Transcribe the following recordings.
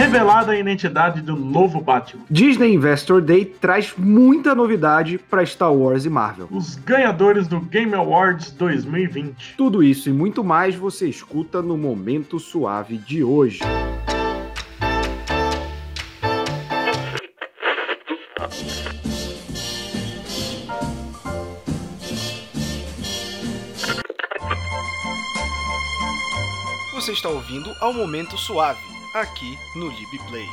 revelada a identidade do novo Batman. Disney Investor Day traz muita novidade para Star Wars e Marvel. Os ganhadores do Game Awards 2020. Tudo isso e muito mais você escuta no Momento Suave de hoje. Você está ouvindo ao Momento Suave, aqui no LibPlay.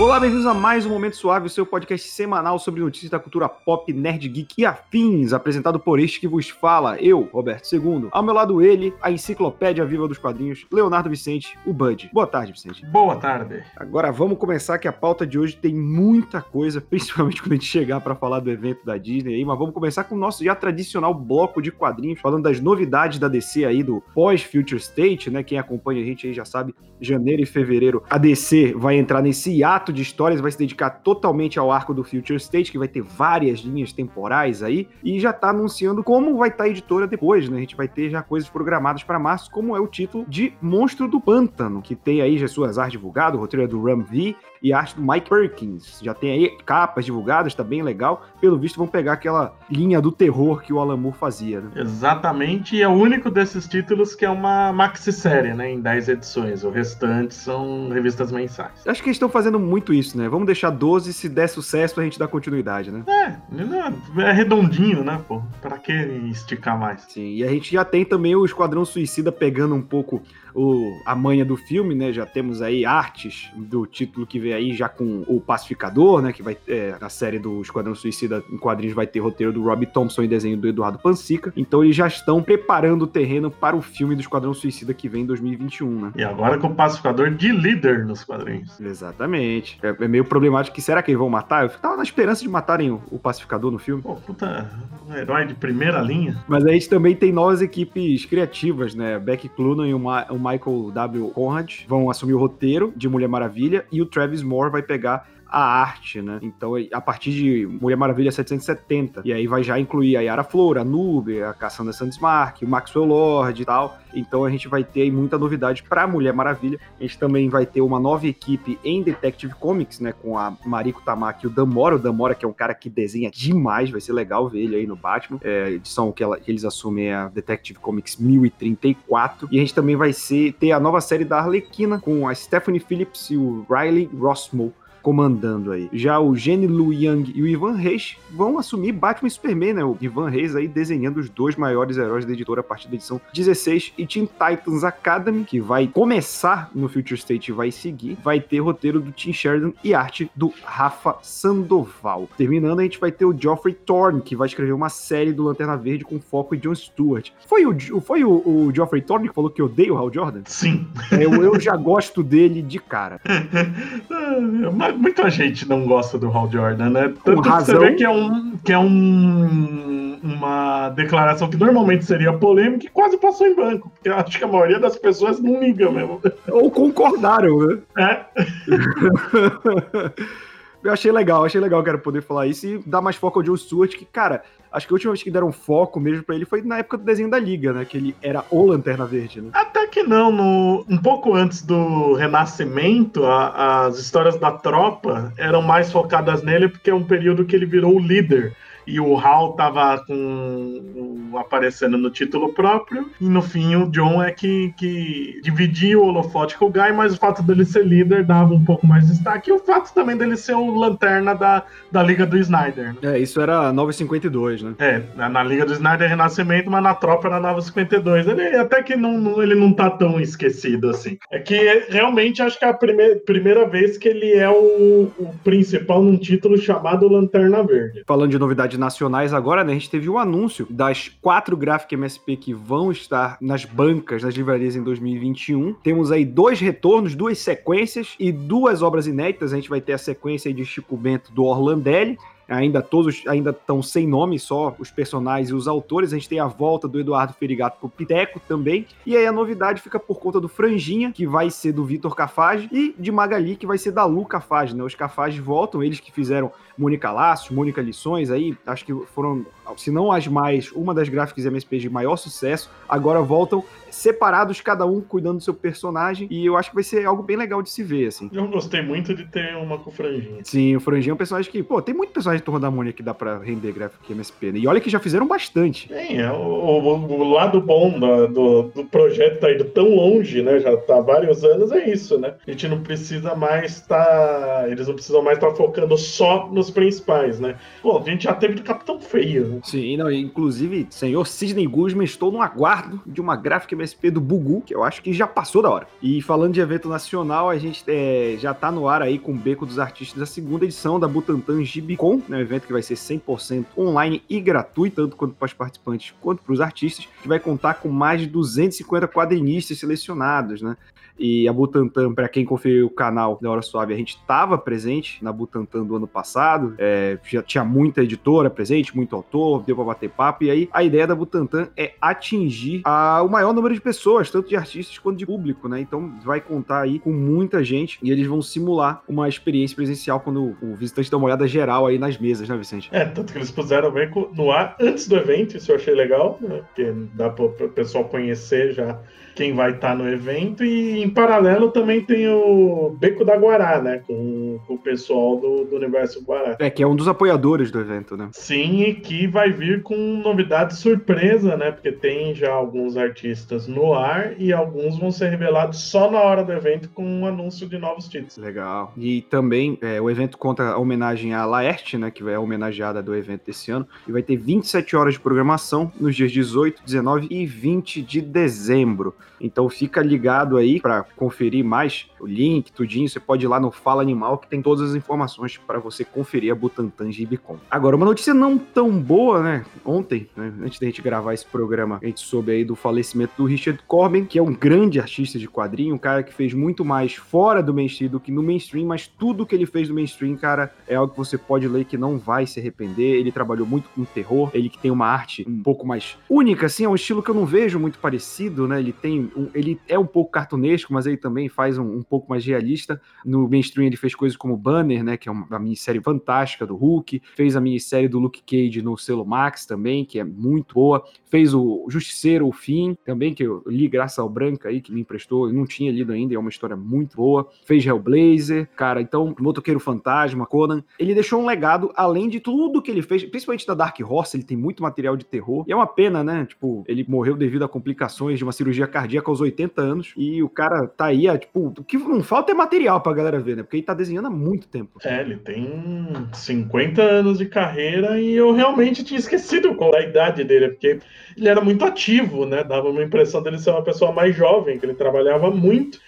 Olá, bem-vindos a mais um Momento Suave, o seu podcast semanal sobre notícias da cultura pop, nerd, geek e afins, apresentado por este que vos fala, eu, Roberto II. Ao meu lado ele, a enciclopédia viva dos quadrinhos, Leonardo Vicente, o Bud. Boa tarde, Vicente. Boa tarde. Agora vamos começar que a pauta de hoje tem muita coisa, principalmente quando a gente chegar para falar do evento da Disney aí, mas vamos começar com o nosso já tradicional bloco de quadrinhos, falando das novidades da DC aí do pós-Future State, né? Quem acompanha a gente aí já sabe, janeiro e fevereiro a DC vai entrar nesse hiato de histórias, vai se dedicar totalmente ao arco do Future State, que vai ter várias linhas temporais aí, e já tá anunciando como vai estar tá a editora depois, né? A gente vai ter já coisas programadas para março, como é o título de Monstro do Pântano, que tem aí já suas artes divulgadas, o roteiro é do Ram V e arte do Mike Perkins. Já tem aí capas divulgadas, tá bem legal. Pelo visto, vão pegar aquela linha do terror que o Alan Moore fazia, né? Exatamente, e é o único desses títulos que é uma maxi-série, né? Em 10 edições. O restante são revistas mensais. Acho que eles estão fazendo muito isso, né? Vamos deixar 12, se der sucesso, a gente dá continuidade, né? É, é redondinho, né, pô? Pra que esticar mais? Sim, e a gente já tem também o Esquadrão Suicida pegando um pouco o, a manha do filme, né? Já temos aí artes do título que vem aí já com o Pacificador, né? Que vai é, na série do Esquadrão Suicida em quadrinhos vai ter roteiro do Rob Thompson e desenho do Eduardo Pansica. Então eles já estão preparando o terreno para o filme do Esquadrão Suicida que vem em 2021, né? E agora com o Pacificador de líder nos quadrinhos. Exatamente. É, é meio problemático que será que eles vão matar? Eu tava na esperança de matarem o, o Pacificador no filme. Pô, puta, um herói de primeira linha. Mas a gente também tem novas equipes criativas, né? Beck Clunan e o, Ma o Michael W. Conrad vão assumir o roteiro de Mulher Maravilha e o Travis Moore vai pegar a arte, né? Então, a partir de Mulher Maravilha 770, e aí vai já incluir a Yara Flor, a Nube, a Cassandra Sandsmark, o Maxwell Lord e tal. Então a gente vai ter muita novidade para Mulher Maravilha. A gente também vai ter uma nova equipe em Detective Comics, né? Com a Mariko Tamaki e o Damora. O Damora, que é um cara que desenha demais, vai ser legal ver ele aí no Batman. É, edição que, ela, que eles assumem é a Detective Comics 1034. E a gente também vai ser, ter a nova série da Arlequina com a Stephanie Phillips e o Riley Rossmo comandando aí. Já o Jenny Lu Yang e o Ivan Reis vão assumir Batman e Superman, né? O Ivan Reis aí desenhando os dois maiores heróis da editora a partir da edição 16 e Teen Titans Academy, que vai começar no Future State e vai seguir, vai ter roteiro do Tim Sheridan e arte do Rafa Sandoval. Terminando, a gente vai ter o Geoffrey Thorne, que vai escrever uma série do Lanterna Verde com foco em John Stewart. Foi o, foi o, o Geoffrey Thorne que falou que odeia o Hal Jordan? Sim. É, eu, eu já gosto dele de cara. Mas muita gente não gosta do Hal Jordan, né? Tanto que você vê que é, um, que é um, uma declaração que normalmente seria polêmica e quase passou em branco. Porque eu acho que a maioria das pessoas não liga mesmo. Ou concordaram, né? É. Eu achei legal, achei legal, quero poder falar isso e dar mais foco ao Joe Stewart, que, cara, acho que a última vez que deram foco mesmo para ele foi na época do desenho da Liga, né? Que ele era o Lanterna Verde, né? Até que não, no, um pouco antes do Renascimento, a, as histórias da tropa eram mais focadas nele, porque é um período que ele virou o líder e o Hal tava com aparecendo no título próprio, e no fim o John é que, que dividia o holofote com o Guy, mas o fato dele ser líder dava um pouco mais de destaque, e o fato também dele ser o lanterna da, da Liga do Snyder. Né? É, isso era 952, né? É, na Liga do Snyder é Renascimento, mas na tropa era 952. Ele até que não, não, ele não tá tão esquecido assim. É que realmente acho que é a primeira, primeira vez que ele é o, o principal num título chamado Lanterna Verde. Falando de novidades nacionais agora, né? A gente teve o um anúncio das quatro Graphic MSP que vão estar nas bancas, nas livrarias em 2021. Temos aí dois retornos, duas sequências e duas obras inéditas. A gente vai ter a sequência de Chico Bento do Orlandelli, ainda todos ainda estão sem nome, só os personagens e os autores. A gente tem a volta do Eduardo Ferigato pro Piteco também. E aí a novidade fica por conta do Franjinha, que vai ser do Vitor Cafage, e de Magali, que vai ser da Lu Cafage, né? Os Cafage voltam, eles que fizeram Mônica Laços, Mônica Lições, aí acho que foram, se não as mais, uma das gráficas MSP de maior sucesso, agora voltam separados, cada um cuidando do seu personagem. E eu acho que vai ser algo bem legal de se ver, assim. Eu gostei muito de ter uma com o Franjinha. Sim, o Franjinha é um personagem que, pô, tem muito personagem Turma da Mônica que dá pra render gráfico MSP, né? E olha que já fizeram bastante. Sim, é o, o, o lado bom do, do, do, projeto tá indo tão longe, né? Já tá há vários anos, é isso, né? A gente não precisa mais estar. Tá, eles não precisam mais estar tá focando só nos principais, né? Pô, a gente já teve do Capitão Feio, né? Sim, não, inclusive, senhor Sidney Guzman, estou no aguardo de uma gráfica MSP do Bugu, que eu acho que já passou da hora. E falando de evento nacional, a gente é, já tá no ar aí com o Beco dos Artistas, a segunda edição da Butantan Gibicon, né? Um evento que vai ser 100% online e gratuito, tanto quanto para os participantes quanto para os artistas, que vai contar com mais de 250 quadrinistas selecionados, né? E a Butantan, para quem conferiu o canal da Hora Suave, a gente estava presente na Butantan do ano passado. É, já tinha muita editora presente, muito autor, deu para bater papo. E aí a ideia da Butantan é atingir a, o maior número de pessoas, tanto de artistas quanto de público, né? Então vai contar aí com muita gente e eles vão simular uma experiência presencial quando o visitante dá uma olhada geral aí nas mesas, né, Vicente? É, tanto que eles puseram bem no ar antes do evento, isso eu achei legal, né? Porque dá para o pessoal conhecer já quem vai estar tá no evento. E em paralelo também tem o Beco da Guará, né? Com, com o pessoal do, do Universo Guará. É, que é um dos apoiadores do evento, né? Sim, e que vai vir com novidade surpresa, né? Porque tem já alguns artistas no ar e alguns vão ser revelados só na hora do evento com um anúncio de novos títulos. Legal. E também é, o evento conta a homenagem à Laerte, né? Que é homenageada do evento desse ano. E vai ter 27 horas de programação nos dias 18, 19 e 20 de dezembro. Então fica ligado aí para conferir mais o link, tudinho. Você pode ir lá no Fala Animal que tem todas as informações para você conferir a Butantan Gibicon. Agora, uma notícia não tão boa, né? Ontem, né? antes da gente gravar esse programa, a gente soube aí do falecimento do Richard Corbin, que é um grande artista de quadrinho, um cara que fez muito mais fora do mainstream do que no mainstream, mas tudo que ele fez no mainstream, cara, é algo que você pode ler que não vai se arrepender. Ele trabalhou muito com terror, ele que tem uma arte um pouco mais única, assim, é um estilo que eu não vejo muito parecido, né? Ele tem um, ele é um pouco cartunesco, mas ele também faz um, um, pouco mais realista. No mainstream ele fez coisas como Banner, né, que é uma, uma minissérie fantástica do Hulk, fez a minissérie do Luke Cage no selo Max também, que é muito boa. Fez o Justiceiro, o Fim, também, que eu li graças ao Branca aí, que me emprestou, eu não tinha lido ainda, é uma história muito boa. Fez Hellblazer, cara, então, Motoqueiro Fantasma, Conan. Ele deixou um legado, além de tudo que ele fez, principalmente da Dark Horse, ele tem muito material de terror. E é uma pena, né? Tipo, ele morreu devido a complicações de uma cirurgia cardíaca aos 80 anos e o cara tá aí, tipo, o que não falta é material pra galera ver, né? Porque ele tá desenhando há muito tempo. É, ele tem 50 anos de carreira e eu realmente tinha esquecido qual é a idade dele, porque ele era muito ativo, né? Dava uma impressão dele ser uma pessoa mais jovem, que ele trabalhava muito.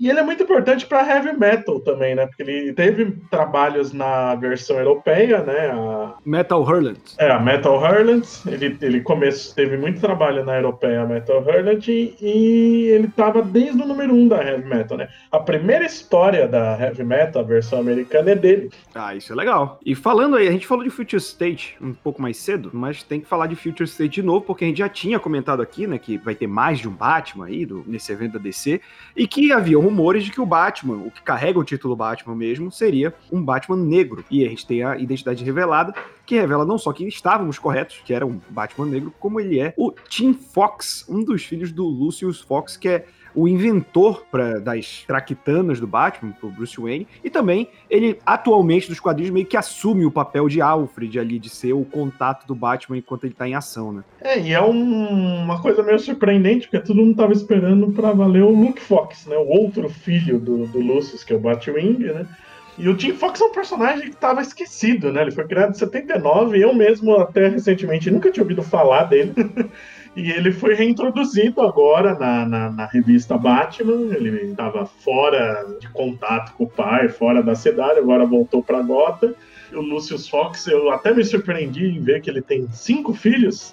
E ele é muito importante para heavy metal também, né? Porque ele teve trabalhos na versão europeia, né? A... Metal Hurlant. É, a Metal Hurlant. Ele, ele começou, teve muito trabalho na europeia Metal Hurlant e, e ele estava desde o número 1 um da heavy metal, né? A primeira história da heavy metal, a versão americana, é dele. Ah, isso é legal. E falando aí, a gente falou de Future State um pouco mais cedo, mas tem que falar de Future State de novo, porque a gente já tinha comentado aqui, né, que vai ter mais de um Batman aí do, nesse evento da DC, e que havia um rumores de que o Batman, o que carrega o título Batman mesmo, seria um Batman negro. E a gente tem a identidade revelada, que revela não só que estávamos corretos, que era um Batman negro, como ele é o Tim Fox, um dos filhos do Lucius Fox, que é o inventor pra, das traquitanas do Batman, pro Bruce Wayne, e também ele, atualmente, dos quadrinhos, meio que assume o papel de Alfred ali, de ser o contato do Batman enquanto ele tá em ação, né? É, e é um, uma coisa meio surpreendente, porque todo mundo tava esperando pra valer o Luke Fox, né? O outro filho do, do Lucius, que é o Batwing, né? E o Tim Fox é um personagem que estava esquecido, né? Ele foi criado em 79 e eu mesmo, até recentemente, nunca tinha ouvido falar dele. E ele foi reintroduzido agora na, na, na revista Batman. Ele estava fora de contato com o pai, fora da cidade, agora voltou para Gotham. O Lucius Fox, eu até me surpreendi em ver que ele tem cinco filhos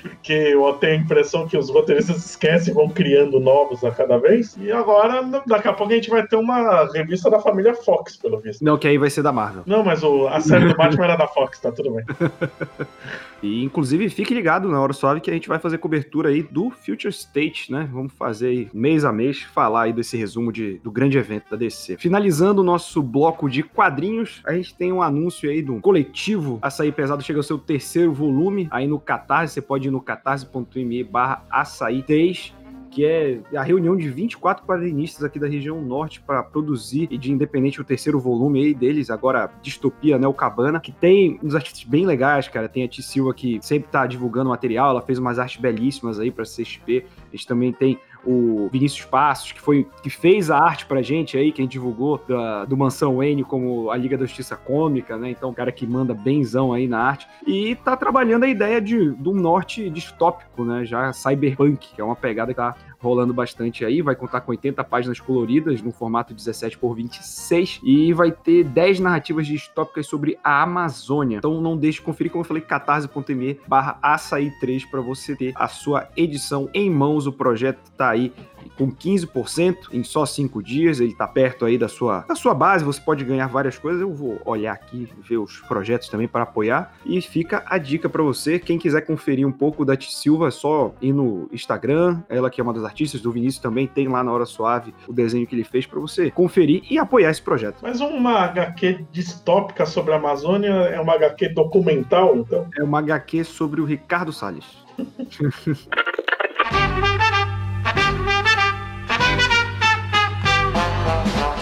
porque eu tenho a impressão que os roteiristas esquecem e vão criando novos a cada vez. E agora, daqui a pouco, a gente vai ter uma revista da família Fox, pelo visto. Não, que aí vai ser da Marvel. Não, mas o, a série do Batman era da Fox, tá tudo bem. E, inclusive, fique ligado na Hora Suave que a gente vai fazer cobertura aí do Future State, né? Vamos fazer aí, mês a mês, falar aí desse resumo de, do grande evento da DC. Finalizando o nosso bloco de quadrinhos, a gente tem um anúncio aí do coletivo Açaí Pesado, chega ao seu terceiro volume aí no Catarse, você pode no catarse.me barra açaí 3 que é a reunião de 24 quadrinistas aqui da região norte para produzir e de independente o terceiro volume aí deles, agora Distopia, né, o Cabana, que tem uns artistas bem legais, cara. Tem a T. Silva que sempre tá divulgando material, ela fez umas artes belíssimas aí para CXP. A gente também tem o Vinícius Passos, que foi que fez a arte pra gente aí, que a gente divulgou da, do Mansão Wayne como a Liga da Justiça Cômica, né? Então, um cara que manda benzão aí na arte. E tá trabalhando a ideia de, de um norte distópico, né? Já cyberpunk, que é uma pegada que tá rolando bastante aí. Vai contar com 80 páginas coloridas no formato 17 por 26 e vai ter 10 narrativas distópicas sobre a Amazônia. Então não deixe de conferir, como eu falei, catarse.me barra açaí 3 para você ter a sua edição em mãos. O projeto tá aí com 15% em só 5 dias. Ele está perto aí da sua, da sua base, você pode ganhar várias coisas. Eu vou olhar aqui, ver os projetos também para apoiar. E fica a dica para você, quem quiser conferir um pouco da T Silva, é só ir no Instagram. Ela que é uma das artistas do Vinícius também tem lá na Hora Suave o desenho que ele fez para você conferir e apoiar esse projeto. Mas uma HQ distópica sobre a Amazônia é uma HQ documental, então? É uma HQ sobre o Ricardo Salles.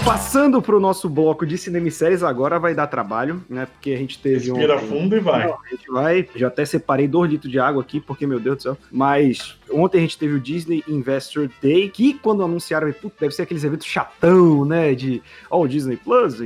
Passando para o nosso bloco de cinema e séries, agora vai dar trabalho, né? Porque a gente teve Respira um. fundo e vai. Não, a gente vai. Já até separei dois litros de água aqui, porque, meu Deus do céu. Mas ontem a gente teve o Disney Investor Day, que quando anunciaram, putz, deve ser aqueles eventos chatão, né? De, ó, oh, o Disney Plus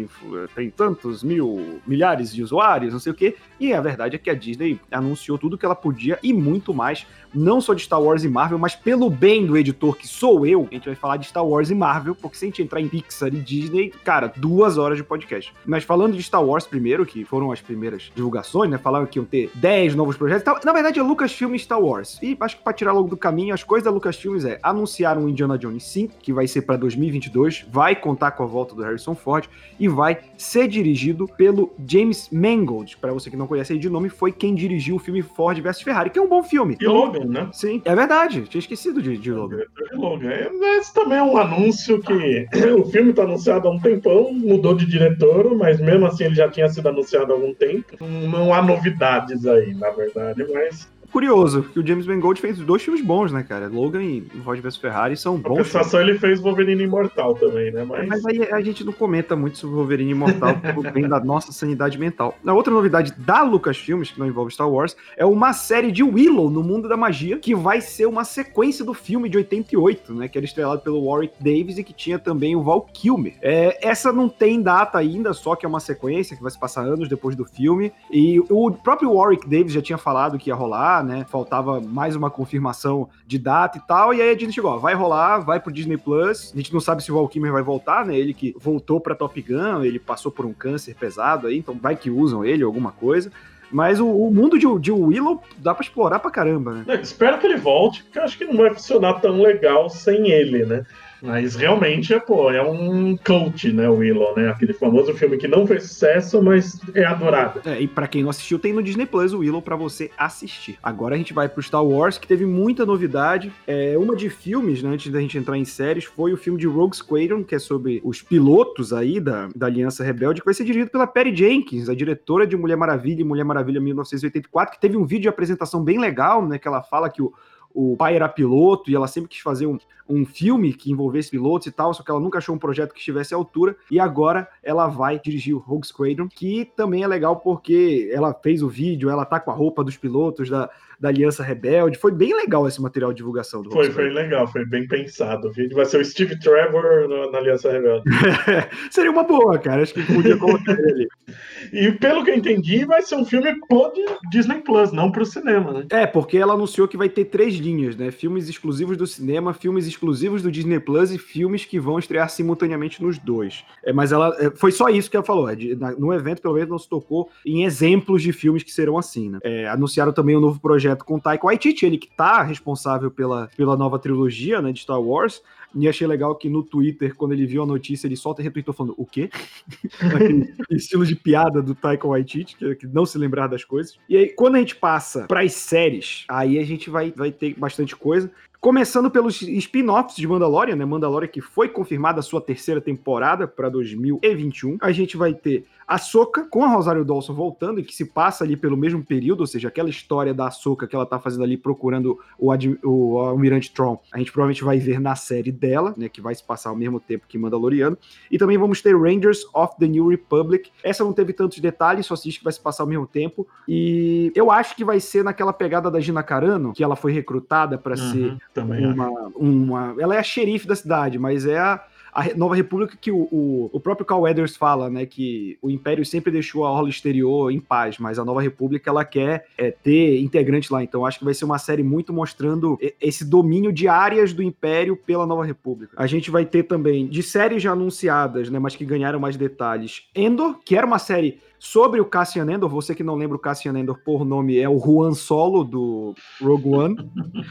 tem tantos mil, milhares de usuários, não sei o quê. E a verdade é que a Disney anunciou tudo que ela podia e muito mais, não só de Star Wars e Marvel, mas pelo bem do editor que sou eu, a gente vai falar de Star Wars e Marvel, porque se a gente entrar em Pixar e Disney, cara, duas horas de podcast. Mas falando de Star Wars primeiro, que foram as primeiras divulgações, né? Falaram que iam ter 10 novos projetos. Na verdade, é Lucasfilm e Star Wars. E acho que pra tirar logo do caminho, as coisas da Lucasfilm é anunciaram o Indiana Jones 5, que vai ser para 2022, vai contar com a volta do Harrison Ford e vai ser dirigido pelo James Mangold. Para você que não conhece ele de nome, foi quem dirigiu o filme Ford vs Ferrari, que é um bom filme. E Logan, né? Sim, é verdade. Tinha esquecido de, de Logan. É, Logan. Esse também é um anúncio que o filme tá anunciado há um tempão, mudou de diretor, mas mesmo assim ele já tinha sido anunciado há algum tempo. Não há novidades aí, na verdade, mas curioso, que o James Mangold fez dois filmes bons, né, cara? Logan e Ford vs Ferrari são bons. A compensação ele fez Wolverine Imortal também, né? Mas... Mas aí a gente não comenta muito sobre Wolverine Imortal por bem da nossa sanidade mental. A outra novidade da Lucasfilmes, que não envolve Star Wars, é uma série de Willow no mundo da magia, que vai ser uma sequência do filme de 88, né? Que era estrelado pelo Warwick Davis e que tinha também o Val Kilmer. É, essa não tem data ainda, só que é uma sequência que vai se passar anos depois do filme. E o próprio Warwick Davis já tinha falado que ia rolar, né? Faltava mais uma confirmação de data e tal. E aí a Disney chegou, ó, vai rolar, vai pro Disney Plus. A gente não sabe se o Val Kilmer vai voltar, né? Ele que voltou pra Top Gun, ele passou por um câncer pesado aí, então vai que usam ele, alguma coisa. Mas o, o, mundo de, de Willow dá pra explorar pra caramba, né? É, espero que ele volte, porque eu acho que não vai funcionar tão legal sem ele, né? Mas realmente pô, é um cult, né, o Willow, né? Aquele famoso filme que não fez sucesso, mas é adorado. É, e para quem não assistiu, tem no Disney Plus o Willow para você assistir. Agora a gente vai pro Star Wars, que teve muita novidade. É, uma de filmes, né, antes da gente entrar em séries, foi o filme de Rogue Squadron, que é sobre os pilotos aí da, da Aliança Rebelde, que vai ser dirigido pela Perry Jenkins, a diretora de Mulher Maravilha e Mulher Maravilha 1984, que teve um vídeo de apresentação bem legal, né, que ela fala que o o pai era piloto e ela sempre quis fazer um, um filme que envolvesse pilotos e tal, só que ela nunca achou um projeto que estivesse à altura, e agora ela vai dirigir o Rogue Squadron, que também é legal porque ela fez o vídeo, ela tá com a roupa dos pilotos da, da Aliança Rebelde. Foi bem legal esse material de divulgação do Foi, foi legal, foi bem pensado. O vídeo vai ser o Steve Trevor na, na Aliança Rebelde. Seria uma boa, cara. Acho que podia colocar ele ali. E pelo que eu entendi, vai ser um filme pro Disney Plus, não pro cinema, né? É, porque ela anunciou que vai ter três linhas, né? Filmes exclusivos do cinema, filmes exclusivos do Disney Plus e filmes que vão estrear simultaneamente nos dois. É, mas ela é, foi só isso que ela falou. É, de, na, no evento, pelo menos, não se tocou em exemplos de filmes que serão assim, né? É, anunciaram também um novo projeto projeto com Taika Waititi, ele que tá responsável pela, pela nova trilogia, né, de Star Wars. E achei legal que no Twitter, quando ele viu a notícia, ele só retweetou falando o quê? Aquele estilo de piada do Taika Waititi, que, que não se lembrar das coisas. E aí, quando a gente passa para as séries, aí a gente vai, vai ter bastante coisa. Começando pelos spin-offs de Mandalorian, né? Mandalorian que foi confirmada a sua terceira temporada para 2021. A gente vai ter a Soca com a Rosário Dawson voltando, e que se passa ali pelo mesmo período, ou seja, aquela história da Soca que ela tá fazendo ali procurando o, o Almirante Tron, a gente provavelmente vai ver na série dela, né, que vai se passar ao mesmo tempo que Mandaloriano. E também vamos ter Rangers of the New Republic. Essa não teve tantos detalhes, só se diz que vai se passar ao mesmo tempo. E eu acho que vai ser naquela pegada da Gina Carano, que ela foi recrutada para uhum, ser uma, uma. Ela é a xerife da cidade, mas é a a Nova República que o, o, o, próprio Carl Weathers fala, né, que o Império sempre deixou a orla exterior em paz, mas a Nova República ela quer é, ter integrantes lá, então acho que vai ser uma série muito mostrando esse domínio de áreas do Império pela Nova República. A gente vai ter também de séries já anunciadas, né, mas que ganharam mais detalhes, Endor, que era uma série Sobre o Cassian Endor, você que não lembra o Cassian Endor por nome, é o Juan Solo do Rogue One.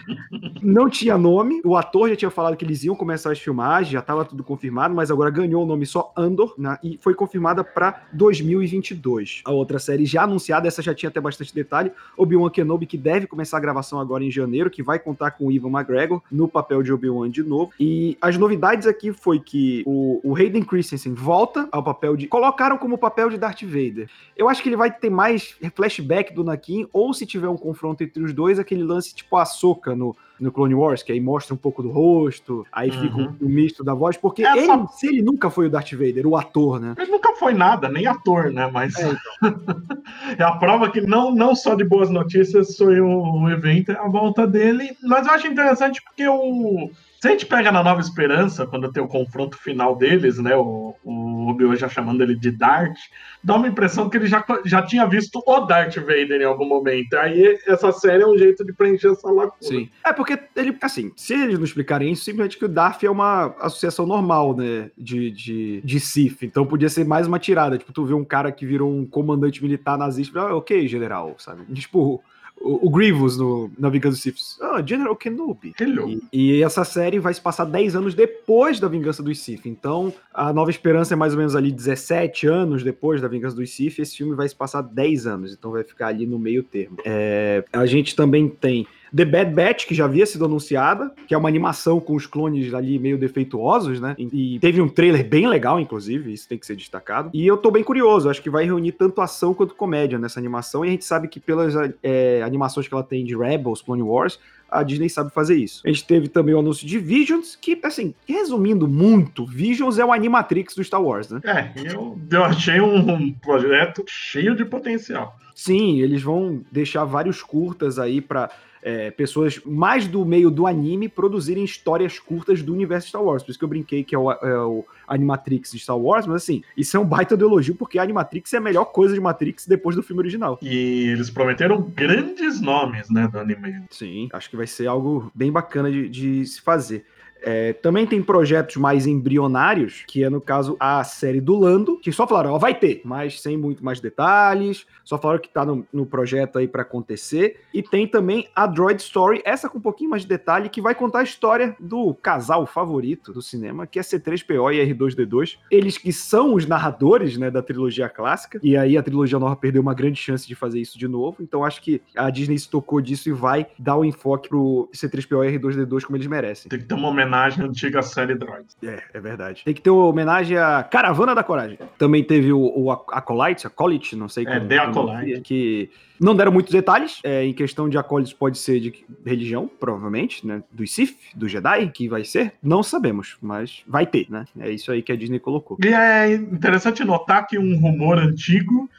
não tinha nome, o ator já tinha falado que eles iam começar as filmagens, já estava tudo confirmado, mas agora ganhou o nome só Andor, né, e foi confirmada para 2022. A outra série já anunciada, essa já tinha até bastante detalhe, Obi-Wan Kenobi, que deve começar a gravação agora em janeiro, que vai contar com o Ivan McGregor no papel de Obi-Wan de novo. E as novidades aqui foi que o, o Hayden Christensen volta ao papel de... Colocaram como papel de Darth Vader. Eu acho que ele vai ter mais flashback do Nakin, ou se tiver um confronto entre os dois, aquele lance tipo a soca no, no Clone Wars, que aí mostra um pouco do rosto, aí uhum. fica um, um, misto da voz, porque é, ele, só... se ele nunca foi o Darth Vader, o ator, né? Ele nunca foi nada, nem ator, né? Mas é, então. é a prova que não, não só de boas notícias foi o, o evento, é a volta dele. Mas eu acho interessante porque o se a gente pega na Nova Esperança, quando tem o confronto final deles, né? O, o Obi-Wan já chamando ele de Dart, dá uma impressão que ele já, já tinha visto o Darth Vader em algum momento. Aí essa série é um jeito de preencher essa lacuna. Sim. É porque ele, assim, se eles não explicarem isso, simplesmente que o Darth é uma associação normal, né? De, de, de Sith. Então podia ser mais uma tirada. Tipo, tu vê um cara que virou um comandante militar nazista, ah, ok, general, sabe? Tipo, o, o Grievous no Navegando Siths. Ah, General Kenobi. Hello. E, e, essa série vai se passar 10 anos depois da Vingança dos Sith. Então, a Nova Esperança é mais ou menos ali 17 anos depois da Vingança dos Sith. Esse filme vai se passar 10 anos. Então, vai ficar ali no meio termo. É, a gente também tem The Bad Batch, que já havia sido anunciada, que é uma animação com os clones ali meio defeituosos, né? E teve um trailer bem legal, inclusive, isso tem que ser destacado. E eu tô bem curioso, acho que vai reunir tanto ação quanto comédia nessa animação, e a gente sabe que pelas é, animações que ela tem de Rebels, Clone Wars, a Disney sabe fazer isso. A gente teve também o anúncio de Visions, que, assim, resumindo muito, Visions é o Animatrix do Star Wars, né? É, eu, eu achei um projeto cheio de potencial. Sim, eles vão deixar vários curtas aí para é, pessoas mais do meio do anime produzirem histórias curtas do universo Star Wars. Por isso que eu brinquei que é o, é o Animatrix de Star Wars, mas assim, isso é um baita de elogio, porque a Animatrix é a melhor coisa de Matrix depois do filme original. E eles prometeram grandes nomes, né, do anime. Sim, acho que vai ser algo bem bacana de, de se fazer. É, também tem projetos mais embrionários, que é no caso a série do Lando, que só falaram, ó, vai ter, mas sem muito mais detalhes, só falaram que tá no, no projeto aí para acontecer. E tem também a Droid Story, essa com um pouquinho mais de detalhe, que vai contar a história do casal favorito do cinema, que é C3PO e R2D2. Eles que são os narradores, né, da trilogia clássica, e aí a trilogia nova perdeu uma grande chance de fazer isso de novo, então acho que a Disney se tocou disso e vai dar o enfoque pro C3PO e R2D2 como eles merecem. Tem que ter uma homenagem homenagem à antiga série Droids. É, é verdade. Tem que ter uma homenagem à Caravana da Coragem. Também teve o, o Acolyte, Acolyte, não sei é, como. É, The Acolyte. Que não deram muitos detalhes. É, em questão de Acolytes, pode ser de religião, provavelmente, né? Do Sith, do Jedi, que vai ser. Não sabemos, mas vai ter, né? É isso aí que a Disney colocou. E é interessante notar que um rumor antigo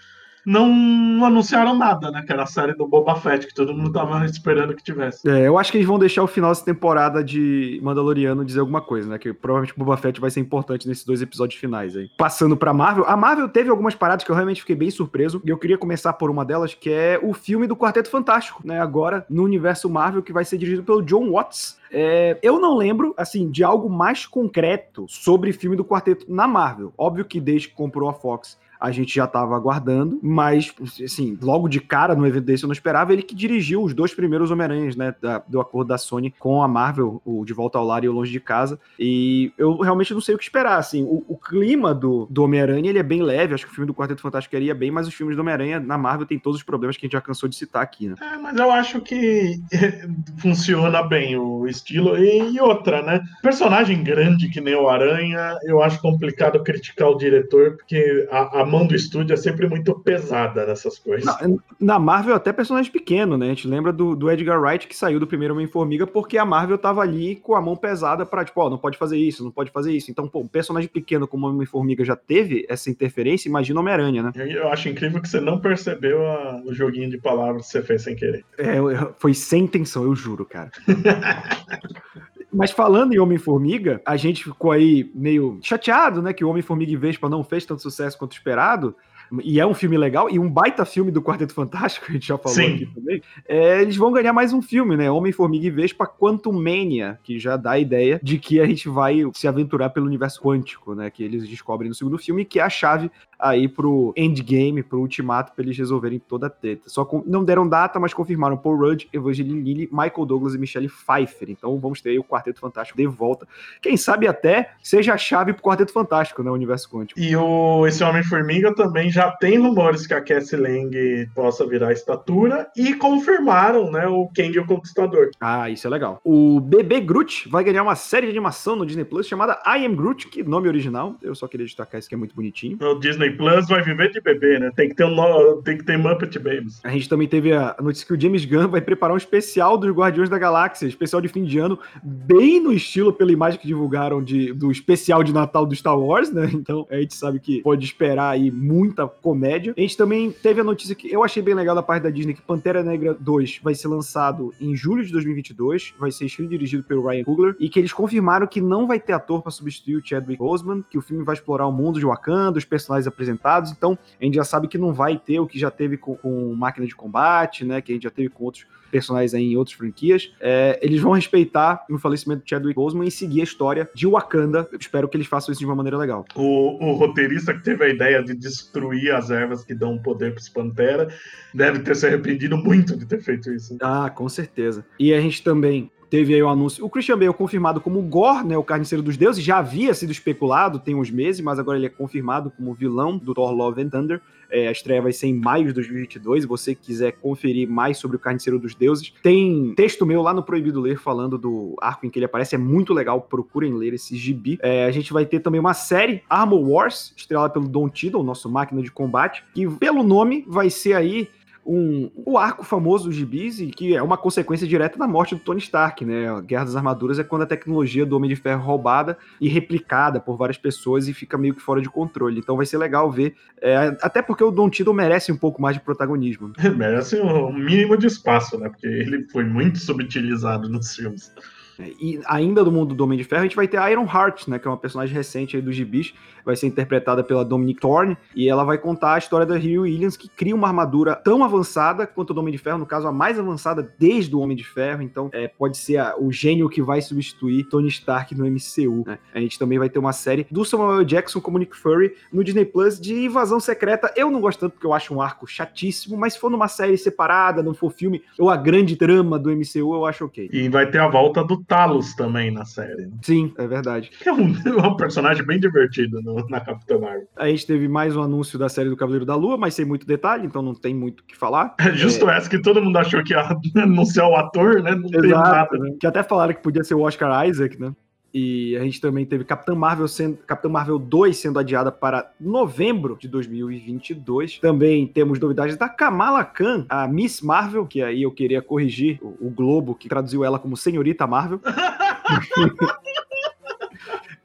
não anunciaram nada, né? Que era a série do Boba Fett, que todo mundo tava esperando que tivesse. É, eu acho que eles vão deixar o final dessa temporada de Mandaloriano dizer alguma coisa, né? Que provavelmente o Boba Fett vai ser importante nesses dois episódios finais aí. Passando pra Marvel, a Marvel teve algumas paradas que eu realmente fiquei bem surpreso, e eu queria começar por uma delas, que é o filme do Quarteto Fantástico, né? Agora no universo Marvel, que vai ser dirigido pelo John Watts. É, eu não lembro, assim, de algo mais concreto sobre filme do Quarteto na Marvel. Óbvio que desde que comprou a Fox, a gente já estava aguardando, mas, assim, logo de cara no evento desse eu não esperava. Ele que dirigiu os dois primeiros Homem-Aranhas, né, da, do acordo da Sony com a Marvel, o De Volta ao Lar e o Longe de Casa. E eu realmente não sei o que esperar, assim. O, o clima do, do Homem-Aranha, ele é bem leve, acho que o filme do Quarteto Fantástico iria bem, mas os filmes do Homem-Aranha na Marvel tem todos os problemas que a gente já cansou de citar aqui, né? É, mas eu acho que funciona bem o, estilo. E, outra, né? Personagem grande que nem o Aranha, eu acho complicado criticar o diretor, porque a, a mão do estúdio é sempre muito pesada nessas coisas. Na, na, Marvel, até personagem pequeno, né? A gente lembra do, do Edgar Wright que saiu do primeiro Homem-Formiga porque a Marvel tava ali com a mão pesada pra, tipo, ó, não pode fazer isso, não pode fazer isso. Então, pô, um personagem pequeno como Homem-Formiga já teve essa interferência, imagina Homem-Aranha, né? Eu acho incrível que você não percebeu a, o joguinho de palavras que você fez sem querer. É, foi sem intenção, eu juro, cara. Mas falando em Homem-Formiga, a gente ficou aí meio chateado, né? Que o Homem-Formiga e Vespa não fez tanto sucesso quanto esperado e é um filme legal, e um baita filme do Quarteto Fantástico, a gente já falou Sim. aqui também, é, eles vão ganhar mais um filme, né? Homem-Formiga e Vespa Quantum Mania, que já dá a ideia de que a gente vai se aventurar pelo universo quântico, né? Que eles descobrem no segundo filme, que é a chave aí pro endgame, pro ultimato, pra eles resolverem toda a treta. Só com, não deram data, mas confirmaram Paul Rudd, Evangeline Lilly, Michael Douglas e Michelle Pfeiffer. Então vamos ter aí o Quarteto Fantástico de volta. Quem sabe até seja a chave pro Quarteto Fantástico, né? O universo quântico. E o, esse Homem-Formiga também já tem rumores que a Cassie Lang possa virar estatura e confirmaram, né, o Kang o Conquistador. Ah, isso é legal. O Bebê Groot vai ganhar uma série de animação no Disney Plus chamada I Am Groot, que nome original. Eu só queria destacar isso que é muito bonitinho. O Disney Plus vai viver de bebê, né? Tem que ter um tem que ter Muppet Babies. A gente também teve a notícia que o James Gunn vai preparar um especial dos Guardiões da Galáxia, especial de fim de ano, bem no estilo pela imagem que divulgaram de, do especial de Natal do Star Wars, né? Então a gente sabe que pode esperar aí muita comédia. A gente também teve a notícia que eu achei bem legal da parte da Disney que Pantera Negra 2 vai ser lançado em julho de 2022, vai ser escrito e dirigido pelo Ryan Coogler e que eles confirmaram que não vai ter ator para substituir o Chadwick Boseman, que o filme vai explorar o mundo de Wakanda, os personagens apresentados, então a gente já sabe que não vai ter o que já teve com, com máquina de combate, né, que a gente já teve com outros personagens aí em outras franquias. É, eles vão respeitar o falecimento de Chadwick Boseman e seguir a história de Wakanda. Eu espero que eles façam isso de uma maneira legal. O, o roteirista que teve a ideia de destruir as ervas que dão poder para os Pantera deve ter se arrependido muito de ter feito isso. Ah, com certeza. E a gente também teve aí o anúncio. O Christian Bale confirmado como Gore, né, o carniceiro dos deuses, já havia sido especulado tem uns meses, mas agora ele é confirmado como vilão do Thor Love and Thunder. É, a estreia vai ser em maio de 2022. Se você quiser conferir mais sobre o Carniceiro dos Deuses, tem texto meu lá no Proibido Ler falando do arco em que ele aparece. É muito legal, procurem ler esse gibi. É, a gente vai ter também uma série, Armor Wars, estrelada pelo Don Tiddle, nosso máquina de combate, que pelo nome vai ser aí um, o arco famoso dos gibis, que é uma consequência direta da morte do Tony Stark, né? A Guerra das Armaduras é quando a tecnologia do Homem de Ferro é roubada e replicada por várias pessoas e fica meio que fora de controle. Então vai ser legal ver, é, até porque o Don Tiddle merece um pouco mais de protagonismo. merece um mínimo de espaço, né? Porque ele foi muito subutilizado nos filmes. E ainda do mundo do Homem de Ferro, a gente vai ter a Iron Heart, né, que é uma personagem recente aí dos gibis, vai ser interpretada pela Dominic Thorne, e ela vai contar a história da Rio Williams, que cria uma armadura tão avançada quanto o do Homem de Ferro, no caso, a mais avançada desde o Homem de Ferro, então é, pode ser a, o gênio que vai substituir Tony Stark no MCU. Né? A gente também vai ter uma série do Samuel Jackson como Nick Fury no Disney Plus de Invasão Secreta. Eu não gosto tanto porque eu acho um arco chatíssimo, mas se for numa série separada, não for filme, ou a grande trama do MCU, eu acho ok. E vai ter a volta do Talos também na série. Né? Sim, é verdade. É um, é um personagem bem divertido no, na Capitã Marvel. A gente teve mais um anúncio da série do Cavaleiro da Lua, mas sem muito detalhe, então não tem muito o que falar. É justo é... essa que todo mundo achou que ia anunciar o ator, né? Não Exato, tem nada. Né? Que até falaram que podia ser o Oscar Isaac, né? E a gente também teve Capitã Marvel, sendo, Capitã Marvel 2 sendo adiada para novembro de 2022. Também temos novidades da Kamala Khan, a Miss Marvel, que aí eu queria corrigir o, o Globo, que traduziu ela como Senhorita Marvel.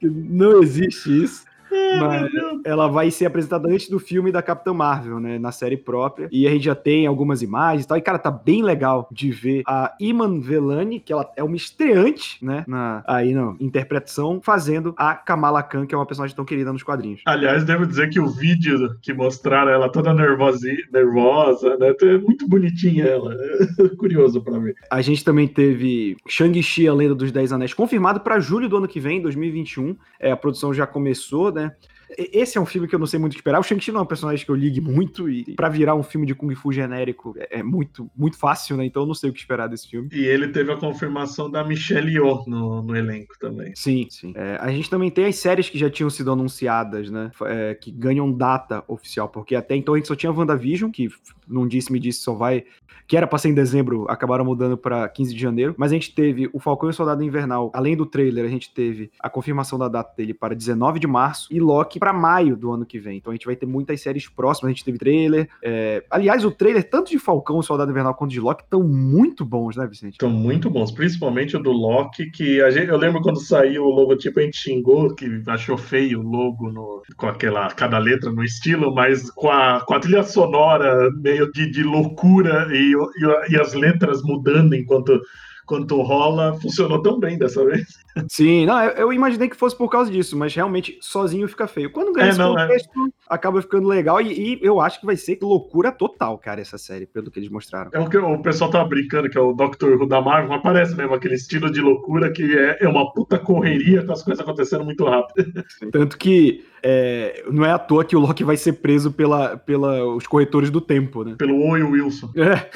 Não existe isso. Mas ela vai ser apresentada antes do filme da Capitã Marvel, né? Na série própria. E a gente já tem algumas imagens e tal. E, cara, tá bem legal de ver a Iman Velani, que ela é uma estreante, né? Na, aí na interpretação, fazendo a Kamala Khan, que é uma personagem tão querida nos quadrinhos. Aliás, devo dizer que o vídeo que mostraram ela toda nervosa, nervosa né? É muito bonitinha ela. É curioso pra ver. A gente também teve Shang-Chi, a Lenda dos Dez Anéis, confirmado para julho do ano que vem, 2021. É, a produção já começou, né? Esse é um filme que eu não sei muito esperar. O Shang-Chi não é um personagem que eu ligue muito e para virar um filme de Kung Fu genérico é, é, muito, muito fácil, né? Então eu não sei o que esperar desse filme. E ele teve a confirmação da Michelle Yeoh no, no elenco também. Sim, sim. É, a gente também tem as séries que já tinham sido anunciadas, né? É, que ganham data oficial, porque até então a gente só tinha WandaVision, que não disse, me disse, só vai. Que era pra ser em dezembro, acabaram mudando para 15 de janeiro. Mas a gente teve o Falcão e o Soldado Invernal. Além do trailer, a gente teve a confirmação da data dele para 19 de março e Loki para maio do ano que vem. Então a gente vai ter muitas séries próximas. A gente teve trailer. É... Aliás, o trailer, tanto de Falcão Soldado Invernal quanto de Loki, estão muito bons, né, Vicente? Estão muito bons, principalmente o do Loki, que a gente, eu lembro quando saiu o logotipo, a gente xingou, que achou feio o logo no, com aquela cada letra no estilo, mas com a, com a trilha sonora meio de, de loucura e, e, e as letras mudando enquanto quanto rola, funcionou tão bem dessa vez. Sim, não, eu, eu, imaginei que fosse por causa disso, mas realmente sozinho fica feio. Quando ganha é, esse não, é. contexto, é. acaba ficando legal e, e, eu acho que vai ser loucura total, cara, essa série, pelo que eles mostraram. É o que o pessoal tava brincando, que é o Dr. Who da Marvel, aparece mesmo aquele estilo de loucura que é, é uma puta correria com as coisas acontecendo muito rápido. Tanto que é, não é à toa que o Loki vai ser preso pela, pela os corretores do tempo, né? Pelo Oi Wilson. É.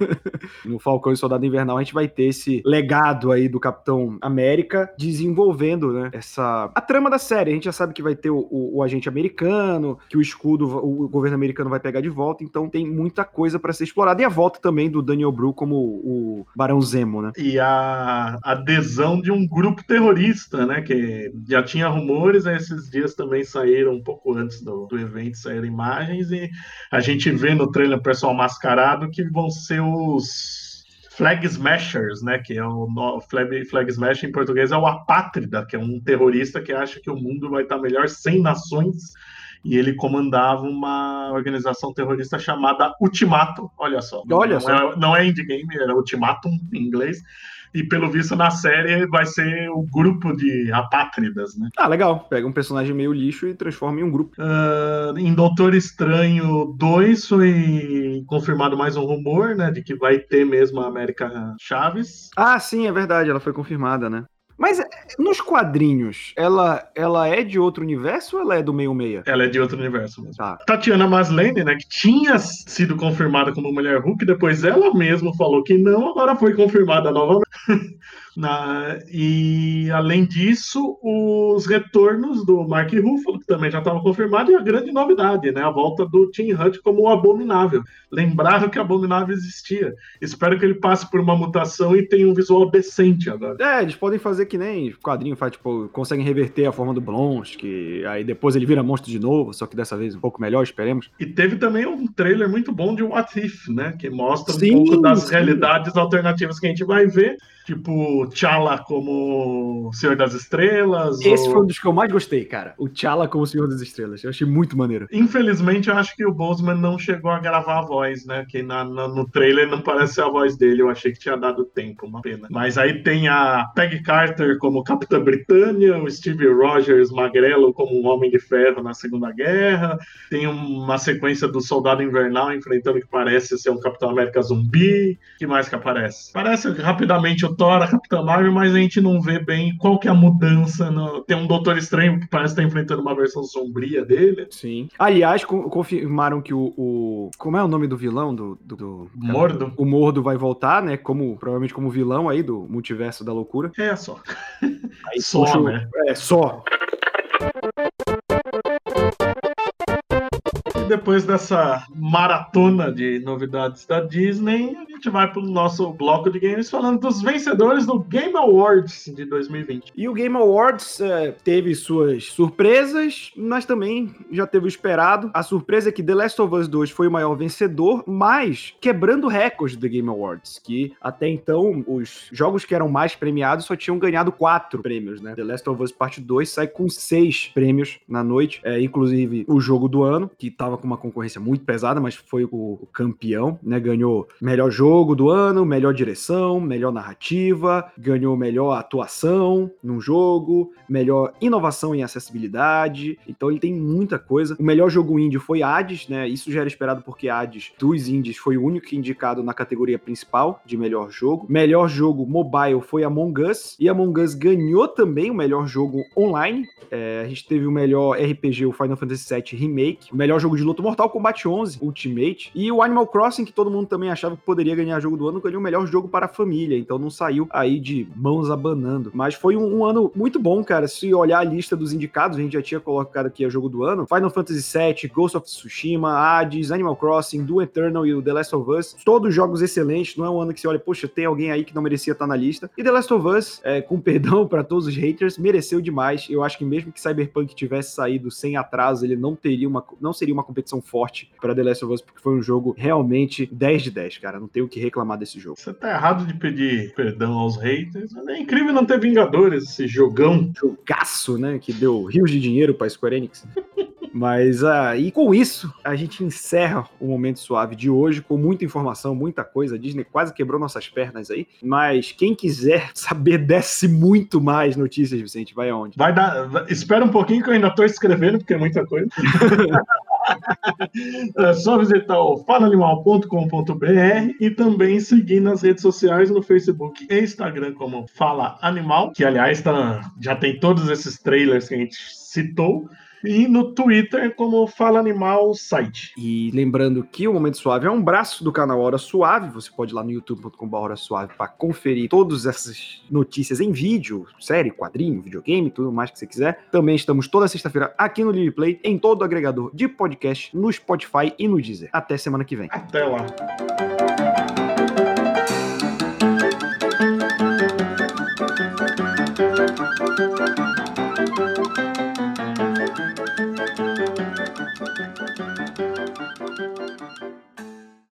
no Falcão e Soldado Invernal a gente vai ter esse legado aí do Capitão América desenvolvendo, né? Essa a trama da série. A gente já sabe que vai ter o, o, o agente americano, que o escudo, o governo americano vai pegar de volta. Então tem muita coisa para ser explorada e a volta também do Daniel Bru como o Barão Zemo, né? E a adesão de um grupo terrorista, né? Que já tinha rumores esses dias também também saíram um pouco antes do, do evento, saíram imagens e a gente vê no trailer o pessoal mascarado que vão ser os Flag Smashers, né? Que é o no, Flag, Flag Smash em português é o Apátrida, que é um terrorista que acha que o mundo vai estar melhor sem nações e ele comandava uma organização terrorista chamada Ultimato. Olha só. Olha não, só. É, não é indie game, era Ultimatum em inglês e pelo visto na série vai ser o grupo de apátridas, né? Ah, legal. Pega um personagem meio lixo e transforma em um grupo. Uh, em Doutor Estranho 2 foi confirmado mais um rumor, né, de que vai ter mesmo a América Chaves. Ah, sim, é verdade, ela foi confirmada, né? Mas eh, nos quadrinhos, ela, ela é de outro universo ou ela é do meio meia? Ela é de outro universo mesmo. Tá. Tatiana Maslany, né, que tinha sido confirmada como Mulher Hulk, depois ela mesma falou que não, agora foi confirmada novamente. Na, e além disso, os retornos do Mark Ruffalo, que também já estava confirmado, e a grande novidade, né? A volta do Tim Hunt como o Abominável. Lembraram que o Abominável existia. Espero que ele passe por uma mutação e tenha um visual decente agora. É, eles podem fazer que nem quadrinho faz, tipo, conseguem reverter a forma do Blonsky, aí depois ele vira monstro de novo, só que dessa vez um pouco melhor, esperemos. E teve também um trailer muito bom de What If, né? Que mostra sim, um pouco das sim. realidades alternativas que a gente vai ver tipo T'Challa como Senhor das Estrelas. Esse ou... foi um dos que eu mais gostei, cara. O T'Challa como Senhor das Estrelas. Eu achei muito maneiro. Infelizmente, eu acho que o Boseman não chegou a gravar a voz, né? Que na, na, no trailer não parece a voz dele. Eu achei que tinha dado tempo, uma pena. Mas aí tem a Peggy Carter como Capitã Britânia, o Steve Rogers magrelo como um Homem de Ferro na Segunda Guerra. Tem uma sequência do Soldado Invernal enfrentando o que parece ser um Capitão América zumbi. que mais que aparece? Parece rapidamente o Thor, a Capitã Marvel, mas a gente não vê bem qual que é a mudança. No... Tem um Doutor Estranho que parece estar enfrentando uma versão sombria dele. Sim. Aliás, confirmaram que o, o, Como é o nome do vilão do. do, do... Mordo. O Mordo vai voltar, né? Como, provavelmente como vilão aí do multiverso da loucura. É só. Aí, só, né? É, só. depois dessa maratona de novidades da Disney, gente vai para o nosso bloco de games falando dos vencedores do Game Awards de 2020. E o Game Awards é, teve suas surpresas, mas também já teve o esperado. A surpresa é que The Last of Us 2 foi o maior vencedor, mas quebrando recordes do Game Awards, que até então os jogos que eram mais premiados só tinham ganhado quatro prêmios, né? The Last of Us Part 2 sai com seis prêmios na noite, é, inclusive o jogo do ano, que estava com uma concorrência muito pesada, mas foi o, o campeão, né? Ganhou melhor jogo jogo do ano, melhor direção, melhor narrativa, ganhou melhor atuação num jogo, melhor inovação em acessibilidade. Então ele tem muita coisa. O melhor jogo indie foi Hades, né? Isso já era esperado porque Hades, dos indies, foi o único indicado na categoria principal de melhor jogo. Melhor jogo mobile foi Among Us. E Among Us ganhou também o melhor jogo online. É, a gente teve o melhor RPG, o Final Fantasy VII Remake. O melhor jogo de luta Mortal Kombat 11 Ultimate. E o Animal Crossing, que todo mundo também achava que poderia ganhar jogo do ano, ganhou o melhor jogo para a família. Então não saiu aí de mãos abanando. Mas foi um, um ano muito bom, cara. Se olhar a lista dos indicados, a gente já tinha colocado aqui a jogo do ano. Final Fantasy VII, Ghost of Tsushima, Hades, Animal Crossing, Doom Eternal e o The Last of Us. Todos jogos excelentes. Não é um ano que você olha, poxa, tem alguém aí que não merecia estar na lista. E The Last of Us, é, com perdão para todos os haters, mereceu demais. Eu acho que mesmo que Cyberpunk tivesse saído sem atraso, ele não teria uma, não seria uma competição forte para The Last of Us, porque foi um jogo realmente 10 de 10, cara. Não tenho o que reclamar desse jogo. Você tá errado de pedir perdão aos haters. É incrível não ter Vingadores, esse jogão. Jogaço, né? Que deu rios de dinheiro pra Square Enix. Mas e com isso, a gente encerra o momento suave de hoje com muita informação, muita coisa. A Disney quase quebrou nossas pernas aí. Mas quem quiser saber desce muito mais notícias, Vicente, vai aonde? Vai dar. Espera um pouquinho que eu ainda tô escrevendo, porque é muita coisa. é só visitar o falaanimal.com.br e também seguir nas redes sociais no Facebook e Instagram como Fala Animal, que aliás tá, já tem todos esses trailers que a gente citou e no Twitter como Fala Animal Site. E lembrando que o Momento Suave é um braço do canal Hora Suave, você pode ir lá no youtube.com.br Hora Suave para conferir todas essas notícias em vídeo, série, quadrinho, videogame, tudo mais que você quiser. Também estamos toda sexta-feira aqui no Livre Play, em todo o agregador de podcast, no Spotify e no Deezer. Até semana que vem. Até lá.